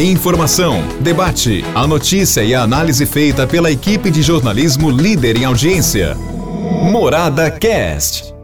Informação, debate, a notícia e a análise feita pela equipe de jornalismo líder em audiência. Morada Cast.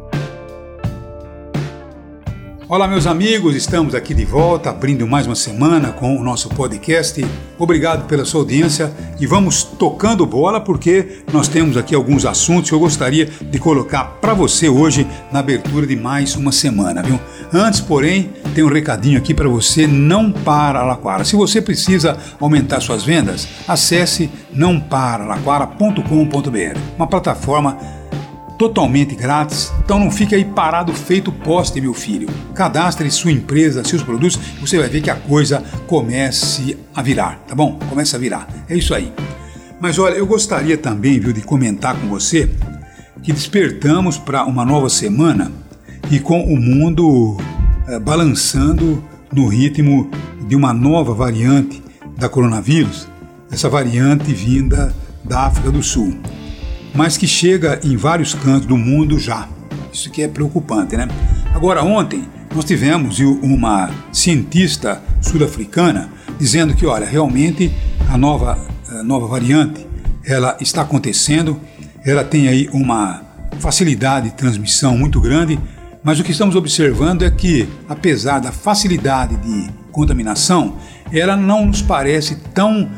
Olá, meus amigos, estamos aqui de volta, abrindo mais uma semana com o nosso podcast. Obrigado pela sua audiência e vamos tocando bola porque nós temos aqui alguns assuntos que eu gostaria de colocar para você hoje na abertura de mais uma semana, viu? Antes, porém, tem um recadinho aqui para você, não para Alaquara. Se você precisa aumentar suas vendas, acesse nãoparalaquara.com.br, uma plataforma totalmente grátis. Então não fique aí parado feito poste, meu filho. Cadastre sua empresa, seus produtos, você vai ver que a coisa comece a virar, tá bom? Começa a virar. É isso aí. Mas olha, eu gostaria também, viu, de comentar com você que despertamos para uma nova semana e com o mundo é, balançando no ritmo de uma nova variante da coronavírus, essa variante vinda da África do Sul mas que chega em vários cantos do mundo já. Isso que é preocupante, né? Agora, ontem nós tivemos uma cientista sul-africana dizendo que, olha, realmente a nova, a nova variante ela está acontecendo, ela tem aí uma facilidade de transmissão muito grande, mas o que estamos observando é que, apesar da facilidade de contaminação, ela não nos parece tão uh,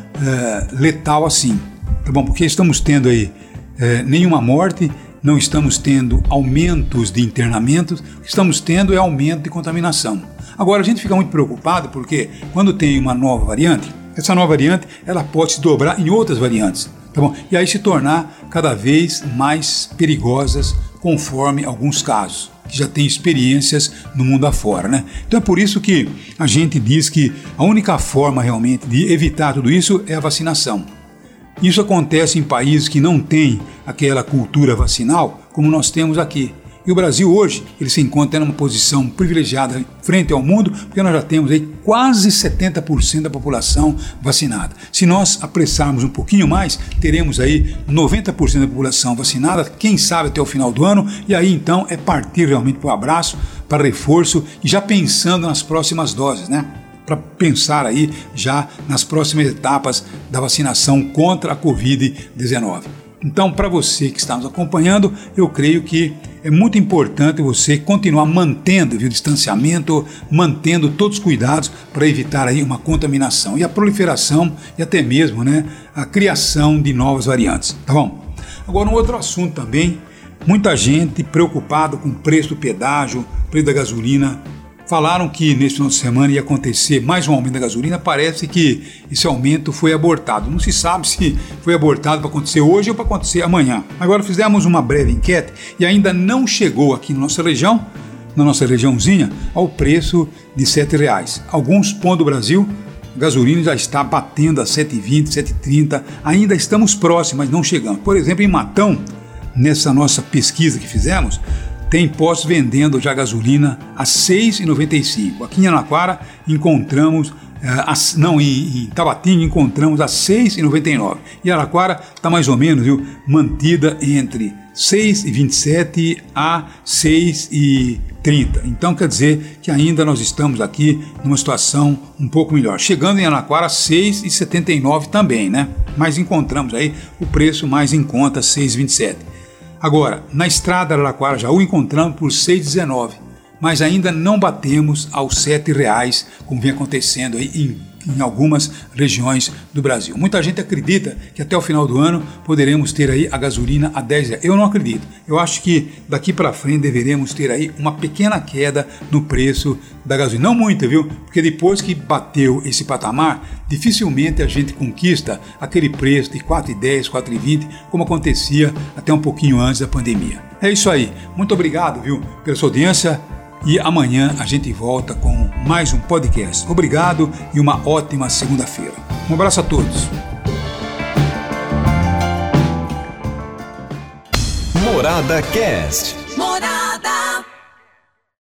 letal assim, tá bom? Porque estamos tendo aí é, nenhuma morte, não estamos tendo aumentos de internamentos, o que estamos tendo é aumento de contaminação. Agora a gente fica muito preocupado porque quando tem uma nova variante, essa nova variante ela pode se dobrar em outras variantes, tá bom? E aí se tornar cada vez mais perigosas conforme alguns casos que já têm experiências no mundo afora, né? Então é por isso que a gente diz que a única forma realmente de evitar tudo isso é a vacinação. Isso acontece em países que não têm aquela cultura vacinal como nós temos aqui. E o Brasil hoje, ele se encontra numa posição privilegiada frente ao mundo, porque nós já temos aí quase 70% da população vacinada. Se nós apressarmos um pouquinho mais, teremos aí 90% da população vacinada, quem sabe até o final do ano, e aí então é partir realmente para o abraço, para reforço e já pensando nas próximas doses, né? Para pensar aí já nas próximas etapas da vacinação contra a Covid-19. Então, para você que está nos acompanhando, eu creio que é muito importante você continuar mantendo o distanciamento, mantendo todos os cuidados para evitar aí uma contaminação e a proliferação e até mesmo né, a criação de novas variantes. Tá bom? Agora, um outro assunto também, muita gente preocupada com o preço do pedágio, preço da gasolina Falaram que neste final de semana ia acontecer mais um aumento da gasolina. Parece que esse aumento foi abortado. Não se sabe se foi abortado para acontecer hoje ou para acontecer amanhã. Agora fizemos uma breve enquete e ainda não chegou aqui na nossa região, na nossa regiãozinha, ao preço de R$ reais. Alguns pontos do Brasil a gasolina já está batendo a 7,20, 7,30. Ainda estamos próximos, mas não chegamos. Por exemplo, em Matão, nessa nossa pesquisa que fizemos, tem postos vendendo já gasolina a R$ 6,95. Aqui em Anaquara encontramos, uh, não, em, em Tabatinga encontramos a R$ 6,99. E Araquara está mais ou menos viu, mantida entre 6,27 a 6,30. Então quer dizer que ainda nós estamos aqui numa situação um pouco melhor. Chegando em Anaquara 6,79 também, né? Mas encontramos aí o preço mais em conta 6,27. Agora, na estrada Araraquara já o encontramos por 6,19, mas ainda não batemos aos R$ 7,00, como vem acontecendo aí em em algumas regiões do Brasil. Muita gente acredita que até o final do ano poderemos ter aí a gasolina a 10 reais. Eu não acredito. Eu acho que daqui para frente deveremos ter aí uma pequena queda no preço da gasolina. Não muita, viu? Porque depois que bateu esse patamar, dificilmente a gente conquista aquele preço de 4,10, 4,20, como acontecia até um pouquinho antes da pandemia. É isso aí. Muito obrigado, viu, pela sua audiência. E amanhã a gente volta com mais um podcast. Obrigado e uma ótima segunda-feira. Um abraço a todos. Morada Cast.